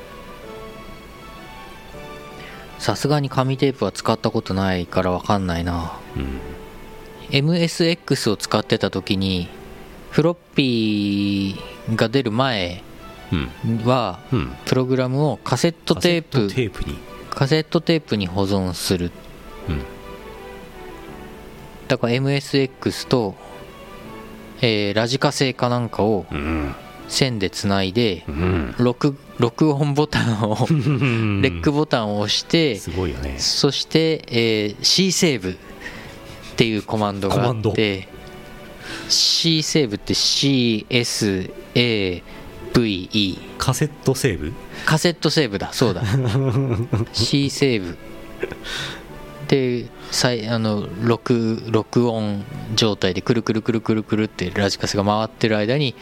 さすがに紙テープは使ったことないから分かんないな。うん。MSX を使ってた時にフロッピーが出る前うん。はうん。プログラムをカセットテープカセットテープに。カセットテープに保存する。うんだから MSX と、えーラジカセかなんかをうん線でつないでうん。録録音ボタンをレックボタンを押してすごいよね。そして、えー C セーブっていうコマンドがあって C セーブって CSAVE カセットセーブ？カセットセーブだそうだ。C セーブでさいあの録録音状態でくるくるくるくるくるってラジカセが回ってる間に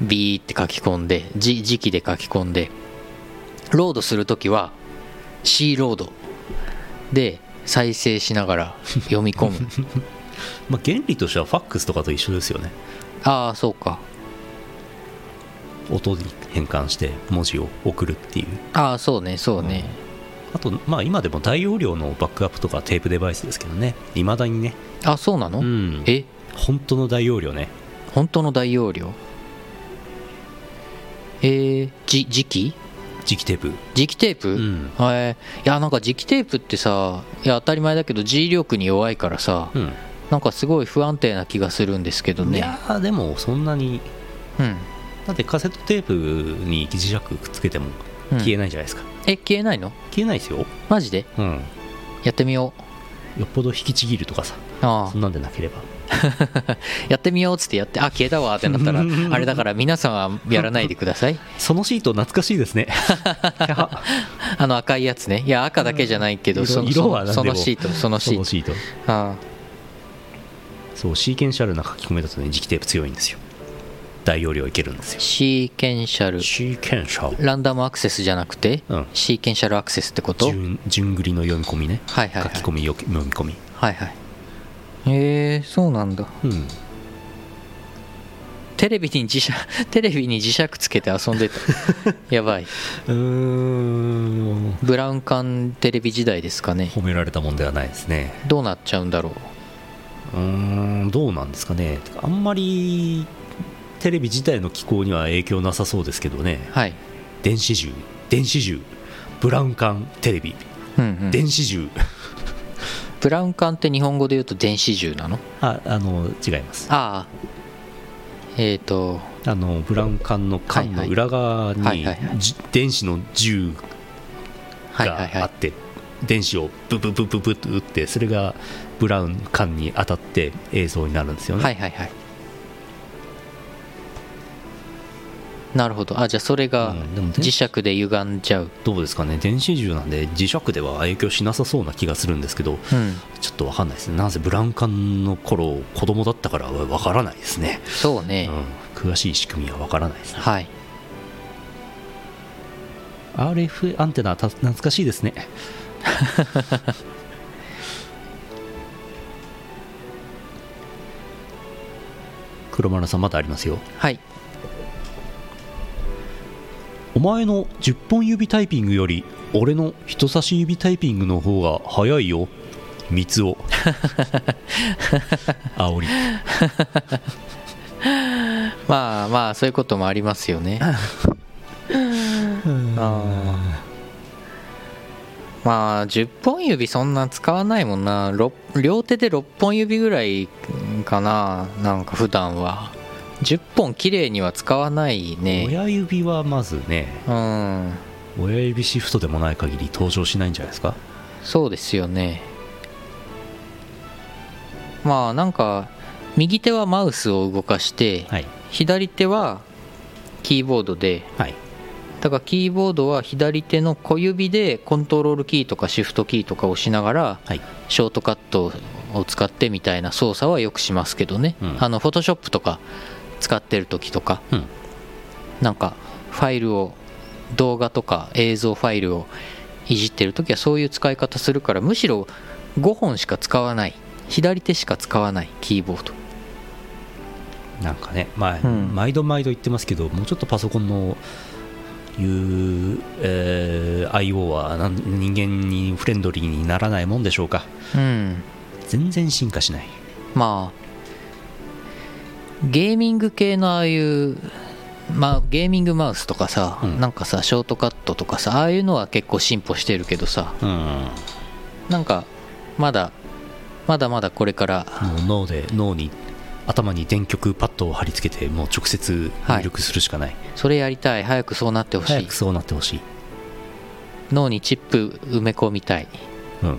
ビーって書き込んでじ時期で書き込んでロードするときは C ロード。で再生しながら読み込む。まあ原理としてはファックスとかと一緒ですよね。ああそうか。音に変換して文字を送るっていう。ああそうねそうね、あとまあ今でも大容量のバックアップとかテープデバイスですけどね。いまだにね。あそうなの、うん。え？本当の大容量ね。本当の大容量？えー、じ磁気？磁気テープ。磁気テープ、うん。えー。いやなんか磁気テープってさいや当たり前だけど G 力に弱いからさうん。なんかすごい不安定な気がするんですけどね。いやーでもそんなに。うん。だってカセットテープに磁石くっつけてもうん。消えないじゃないですか、え消えないの？消えないですよ。マジで？うん。やってみよよっぽど引きちぎるとかさうあ。そんなんでなければ。あ やってみようっつってやってあ消えたわってなったら あれだから皆さんはやらないでください。そのシート懐かしいですね。あの赤いやつね。いや赤だけじゃないけど、うん。そ色は何でも。そのシートそのシート。そのシート。あ。そうシーケンシャルな書き込みだとね磁気テープ強いんですよ大容量いけるんですあよ。シーケンシャル。シーケンシャル。ランダムアクセスじゃなくて、うん。シーケンシャルアクセスってこと？はい順順繰りの読み込みね。はいはい書き込みよ読み込み。はいはい。へえそうなんだ。うん。テレビに磁石 テレビに磁石つけて遊んでた。やばい。うーん。ブラウン管テレビ時代ですかね。褒められたもんではないですね。どうなっちゃうんだろう。うーんどうなんですかね。あんまりテレビ自体の機構には影響なさそうですけどね。はい。電子銃電子銃。ブラウン管テレビ。うんうん。電子銃。ブラウン管って日本語で言うと電子銃なの？ああの違います。ああ。えっ、ー、と。あのブラウン管の管の裏側に電子の銃があって電子をブブブブブって打ってそれがブラウン管に当たって映像になるんですよね、はいはいはいなるほど。あじゃあそれが磁石で歪んじゃう。どうですかね。電子銃なんで磁石では影響しなさそうな気がするんですけどうん。ちょっとわかんないですね。なんせブラウン管の頃子供だったからわからないですね、そうね、うん、詳しい仕組みはわからないですね。はい。RF アンテナた懐かしいですね。黒丸さんまだありますよ。はいお前の10本指タイピングより俺の人差し指タイピングの方が早いよ。三つを 煽り。まあまあそういうこともありますよね。あ ーまあ10本指そんな使わないもんな。ろ両手で6本指ぐらいかな。なんか普段は10本綺麗には使わないね。親指はまずねうん。親指シフトでもない限り登場しないんじゃないですか？そうですよね。まあなんか右手はマウスを動かしてはい。左手はキーボードではい。だからキーボードは左手の小指でコントロールキーとかシフトキーとかを押しながらはい。ショートカットを使ってみたいな操作はよくしますけどね、うん。あのフォトショップとか使ってる時とかうん。なんかファイルを動画とか映像ファイルをいじってる時はそういう使い方するからむしろ5本しか使わない左手しか使わないキーボード。なんかね、まあうん。毎度毎度言ってますけどもうちょっとパソコンのいう、えー IO は人間にフレンドリーにならないもんでしょうか。うん。全然進化しない。まあゲーミング系のああいうまあゲーミングマウスとかさ、うん。なんかさショートカットとかさああいうのは結構進歩してるけどさうん。なんかまだまだまだこれから。もう脳で脳に頭に電極パッドを貼り付けてもう直接入力するしかない、それやりたい。早くそうなってほしい。早くそうなってほしい、脳にチップ埋め込みたい。うん、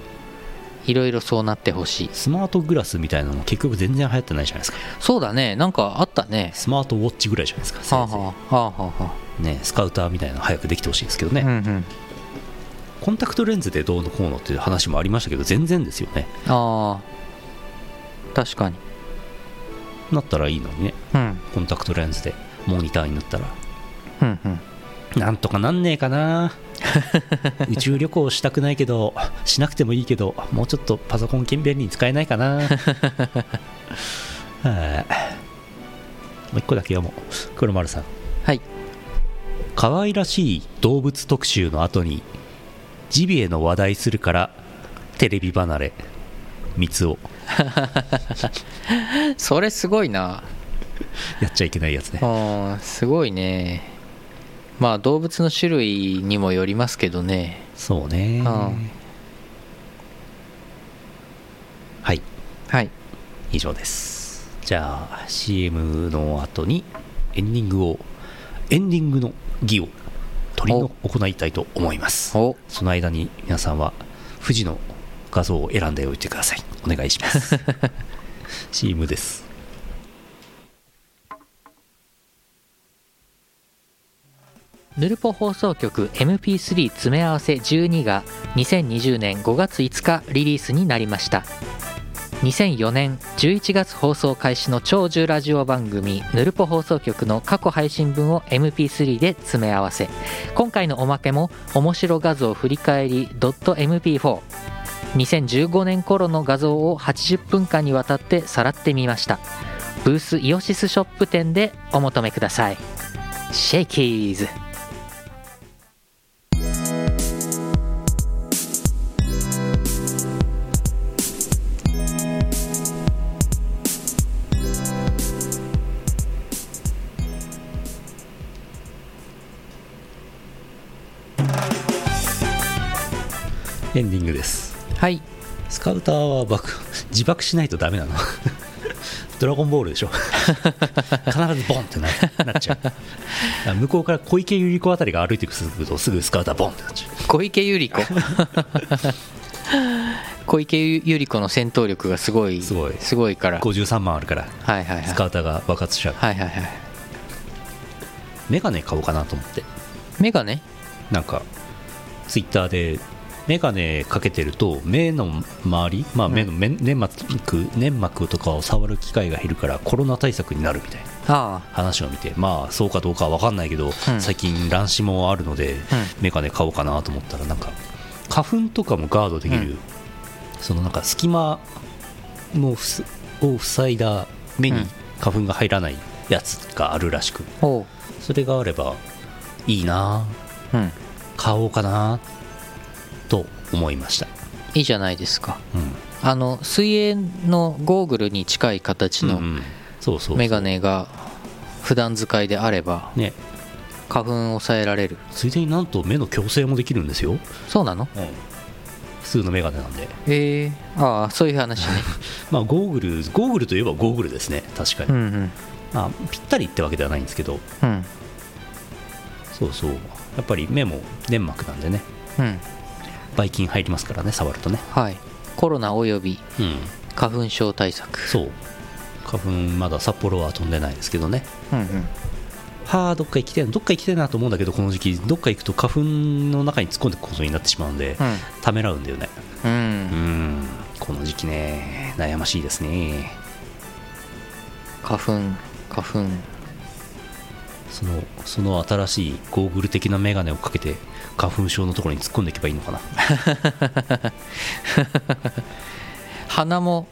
いろいろそうなってほしい。スマートグラスみたいなのも結局全然流行ってないじゃないですか。そうだね。なんかあったね。スマートウォッチぐらいじゃないですか。はあ、はあはあはあはいねスカウターみたいなの早くできてほしいですけどね、あ、うんうん。コンタクトレンズでどうのこうのっていう話もありましたけど全然ですよね。ああ。確かに。なったらいいのにね。うん。コンタクトレンズでモニターになったら。うんうん。なんとかなんねえかな 宇宙旅行したくないけどしなくてもいいけどもうちょっとパソコン便利に使えないかな。はい。もう一個だけ読もう。黒丸さん。はい。可愛らしい動物特集の後にジビエの話題するからテレビ離れ。三つを。それすごいな。やっちゃいけないやつね。うんすごいねまあ動物の種類にもよりますけどね。そうね。うん。はい。はい。以上です。じゃあ CM の後にエンディングをエンディングの儀を取りの行いたいと思います。お。その間に皆さんは富士の画像を選んでおいてください。お願いします。CM ですヌルポ放送局 MP3 詰め合わせ12が2020年5月5日リリースになりました。2004年11月放送開始の長寿ラジオ番組ヌルポ放送局の過去配信分を MP3 で詰め合わせ。今回のおまけも面白画像振り返り .mp4 2015年頃の画像を80分間にわたってさらってみました。ブースイオシスショップ店でお求めください。シェイキーズ。エンディングです。はい。スカウターは爆自爆しないとダメなの。ドラゴンボールでしょ。必ずボンってななっちゃう。向こうから小池百合子あたりが歩いてくるとすぐスカウターボンってなっちゃう。小池百合子。小池百合子の戦闘力がすごいすごい。すごいから。53万あるからはいはいはい。スカウターが爆発しちゃう。はいはいはい。メガネ買おうかなと思って。メガネ？なんかツイッターでメガネかけてると目の周り、まあ、目の、目粘膜粘膜とかを触る機会が減るからコロナ対策になるみたいなあ話を見てまあそうかどうかは分かんないけど、うん。最近乱視もあるので、メガネ買おうかなと思ったらなんか花粉とかもガードできる、うん。そのなんか隙間もふすを塞いだ目にうん。花粉が入らないやつがあるらしくそれがあればいいな。うん。買おうかなと思いました、いいじゃないですか。うん。あの水泳のゴーグルに近い形のメガネが普段使いであればね。花粉を抑えられる。ついでになんと目の矯正もできるんですよ、そうなの？普通のメガネなんで。え。ー、ああそういう話ね。まあゴーグルゴーグルといえばゴーグルですね。確かに、うんうん。まあ、ぴったりってわけではないんですけど。うん。そうそう。やっぱり目も粘膜なんでね。うんばい菌入りますからね触るとね。はい。コロナおよびうん。花粉症対策。そう。花粉まだ札幌は飛んでないですけどね。うんうん。はあどっか行きたいなどっか行きたいなと思うんだけどこの時期どっか行くと花粉の中に突っ込んでいくことになってしまうんで、ためらうんだよね。うん、う、うんん。この時期ね悩ましいですね。花粉花粉そのその新しいゴーグル的な眼鏡をかけて花粉症のところに突っ込んでいけばいいのかな。鼻 も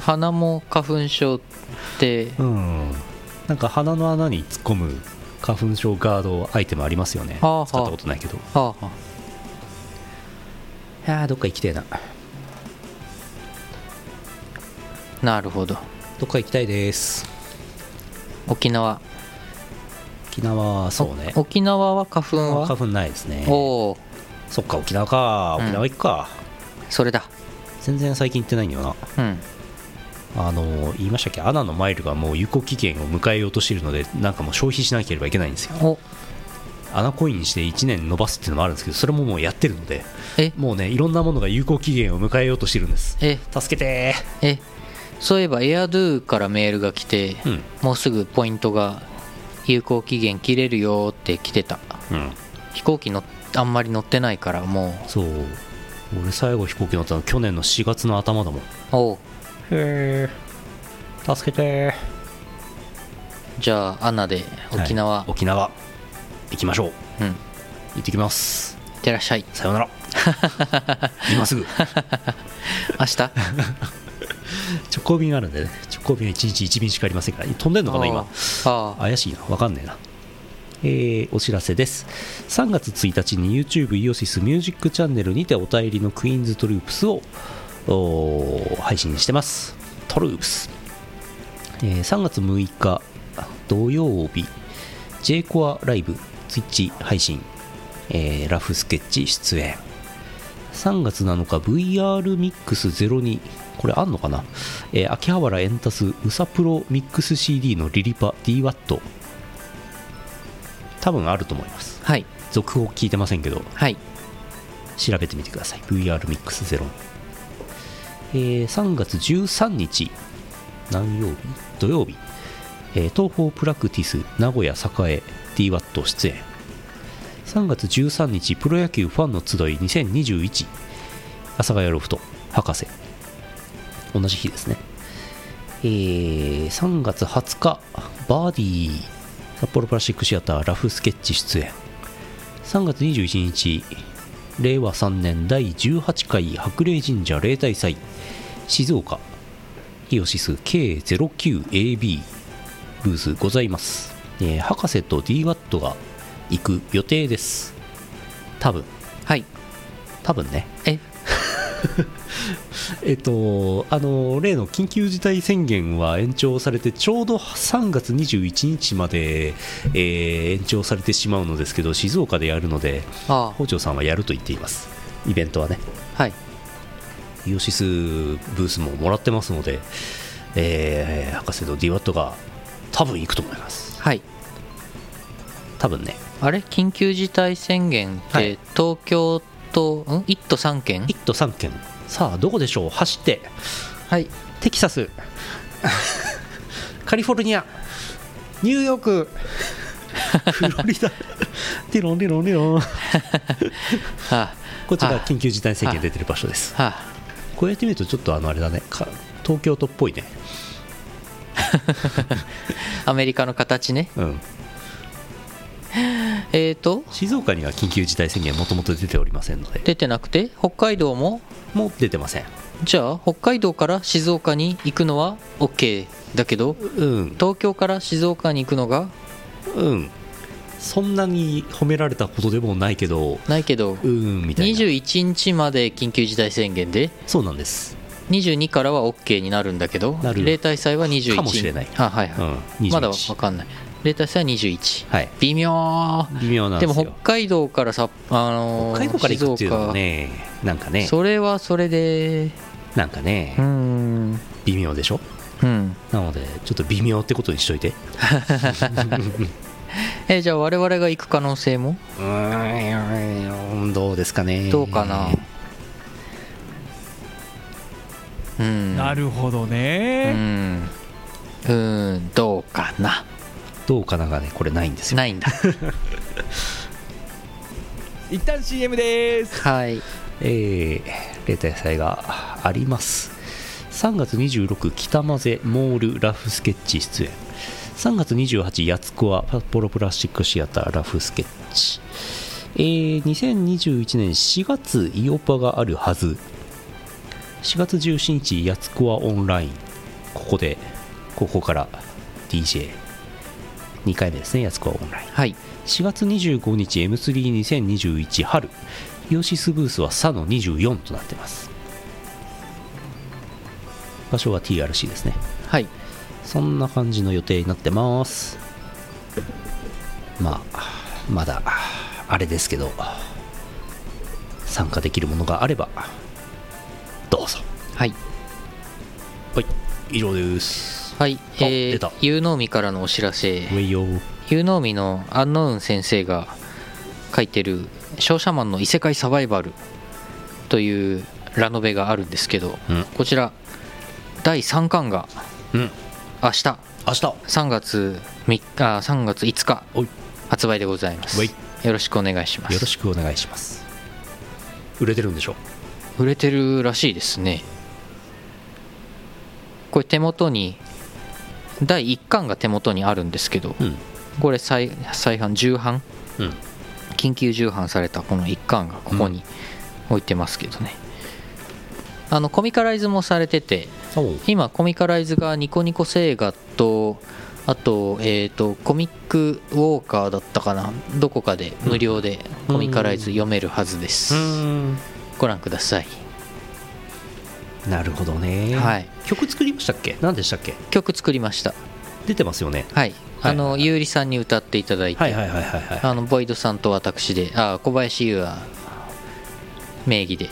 鼻も。花粉症ってうん。なんか鼻の穴に突っ込む花粉症ガードアイテムありますよね。ああ。使ったことないけど。いはあ。はやーどっか行きたいな。あなるほど。どっか行きたいです。沖縄沖縄そうね。お沖縄は花粉は？花粉ないですね。おおそっか沖縄か。うん。沖縄行くか、それだ。全然最近行ってないんだよな。うん。あの言いましたっけ？アナのマイルがもう有効期限を迎えようとしているのでなんかもう消費しなければいけないんですよ。お。アナコインにして1年延ばすっていうのもあるんですけどそれももうやってるのでえ？もうねいろんなものが有効期限を迎えようとしてるんです。え？助けてえ？そういえばエアドゥからメールが来て、うん。もうすぐポイントが有効期限切れるよって来てたうん飛行機のあんまり乗ってないからもうそう俺最後飛行機乗ったの去年の4月の頭だもんおうへえ助けてじゃあアナで沖縄、はい沖縄行きましょううん行ってきますってらっしゃいさようなら今すぐ明日 直行便あるんでね。直行便は1日1便しかありませんから。飛んでんのかな今。怪しいな。分かんねえな。えーお知らせです。3月1日に YouTube イオシスミュージックチャンネルにてお便りのクイーンズトループスを配信してます。トループス、えー3月6日土曜日 j コアライブツイッチ配信、えーラフスケッチ出演。3月7日 VR ミックス02これあんのかな、えー秋葉原エンタスウサプロミックス CD のリリパ DWAT 多分あると思います。はい。続報聞いてませんけど。はい。調べてみてください。VR ミックス0、えー3月13日何曜日？土曜日、えー東方プラクティス名古屋栄 DWAT 出演。3月13日プロ野球ファンの集い2021阿佐ヶ谷ロフト博士同じ日ですね。えー3月20日バーディー札幌プラスチックシアターラフスケッチ出演。3月21日令和3年第18回白麗神社例大祭静岡。イオシス K09AB ブースございます、えー博士と DWAT が行く予定です。多分。はい。多分ね。え えっと、あの例の緊急事態宣言は延長されてちょうど3月21日まで、えー延長されてしまうのですけど静岡でやるのであ北条さんはやると言っています。イベントはね。あはい。イオシスブースももらってますので、えー博士と DWAT が多分行くと思います。はい。多分ね。あれ？緊急事態宣言って、はい。東京都ん？1都3県？1都3県。さあどこでしょう？走って。はい。テキサス。カリフォルニア。ニューヨーク。フロリダ。ディロンディロンディロン。はあ。こちら緊急事態宣言出てる場所です。はあ。こうやってみるとちょっとあのあれだね。か東京都っぽいね。アメリカの形ね。うんえーと静岡には緊急事態宣言もともと出ておりませんので。出てなくて北海道も？もう出てません。じゃあ北海道から静岡に行くのは OK だけどうん。東京から静岡に行くのが？うん。そんなに褒められたことでもないけど。ないけどうんみたいな。21日まで緊急事態宣言で？そうなんです。22からは OK になるんだけど例大祭は21かもしれない。あはいはい、うん。21まだわかんない例大祭は21はい。微妙。微妙なんでも北海道からさ、あのー北海道から行くっていうのもねなんかね。それはそれで。なんかね。うーん。微妙でしょ？うん。なのでちょっと微妙ってことにしといて。えじゃあ我々が行く可能性も？うーんどうですかね。どうかな？うん。なるほどうね、ん。うーんどうかな？どうかながねこれないんですよ。ないんだ。一旦 CM です。はい。えー、例大祭があります。3月26北混ぜモールラフスケッチ出演。3月28やつこはパポロプラスチックシアターラフスケッチ。えー、2021年4月イオパがあるはず。4月17日やつこはオンライン。ここでここから DJ2 回目ですねやつこはオンライン。はい。4月25日 M32021 春。イオシスブースはサの24となってます。場所は TRC ですね。はい。そんな感じの予定になってます。まあまだあれですけど参加できるものがあればどうぞ。はい。はい以上です。はい。あえー、ユーノーミからのお知らせ。ウェイヨーユーノーミのアンノウン先生が書いてる「商社マンの異世界サバイバル」というラノベがあるんですけど、うん。こちら第3巻がうん。明日。明日。3月3日あ3月5日発売でございます。よろしくお願いします。よろしくお願いします。売れてるんでしょ？売れてるらしいですねこれ手元に第1巻が手元にあるんですけどうん。これ再再販重版？うん。緊急重版されたこの1巻がここに置いてますけどね、あのコミカライズもされてて今コミカライズがニコニコ星画とあと,、えー、とコミックウォーカーだったかな？どこかで無料でコミカライズ読めるはずです、ん。ご覧ください。なるほどね、はい曲作りましたっけ？何でしたっけ？曲作りました。出てますよね。はい。あの、はい。ゆうりさんに歌っていただいて、はいはいはいはいはい。あのボイドさんと私であ小林優は名義で。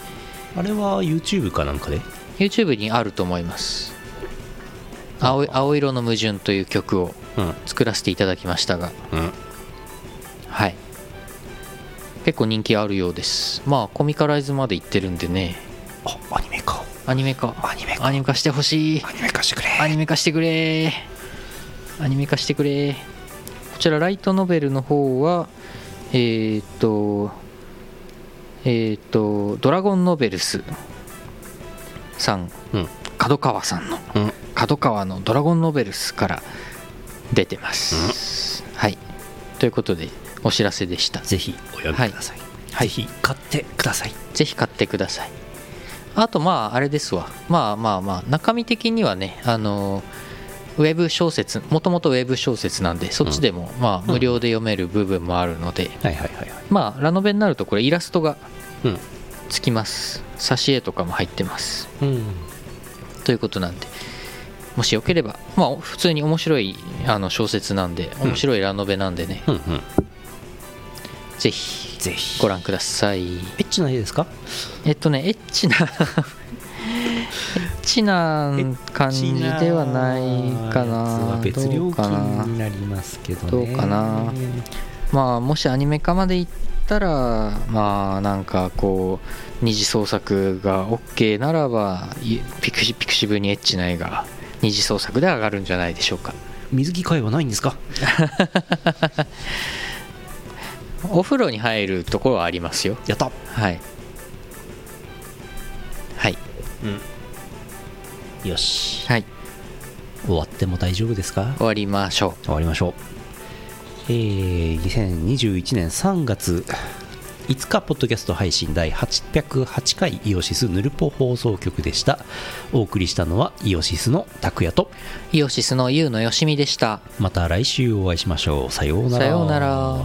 あれは YouTube かなんかで？YouTube にあると思います。青い青色の矛盾という曲をうん。作らせていただきましたが。うん。はい。結構人気あるようです。まあコミカライズまで行ってるんでね。あアニメかアニメ化。アニメかアニメ化してほしい。アニメ化してくれ。アニメ化してくれ。アニメ化してくれ。こちらライトノベルの方はえーっとえーっとドラゴンノベルスさん。うん。角川さんの。うん。角川のドラゴンノベルスから出てます、はい。ということでお知らせでした。ぜひお読みください、はい。ぜひ買ってください。ぜひ買ってくださいあとまああれですわ。まあまあまあ中身的にはねあのウェブ小説もともとウェブ小説なんでそっちでもまあ無料で読める部分もあるので、まあラノベになるとこれイラストがうん。つきます。挿絵とかも入ってます。うん。ということなんでもしよければまあ普通に面白いあの小説なんで面白いラノベなんでね、うんうんぜひ。ぜひ。ご覧ください。エッチな絵ですか？えっとねエッチなエッチな感じではないかな。別料どうかな金になりますけどね。どうかな。まあもしアニメ化までいったらまあなんかこう二次創作が OK ならばいピクシピクシブにエッチな絵が二次創作で上がるんじゃないでしょうか。水着会はないんですか？お風呂に入るところはありますよ。やった。はい。はい。よし。はい。終わっても大丈夫ですか？終わりましょ終わりましょう。えー、2021年3月5日ポッドキャスト配信第808回イオシスヌルポ放送局でした。お送りしたのはイオシスの拓也とうイオシスのユウのよしみでした。また来週お会いしましょう。さようなら。さようなら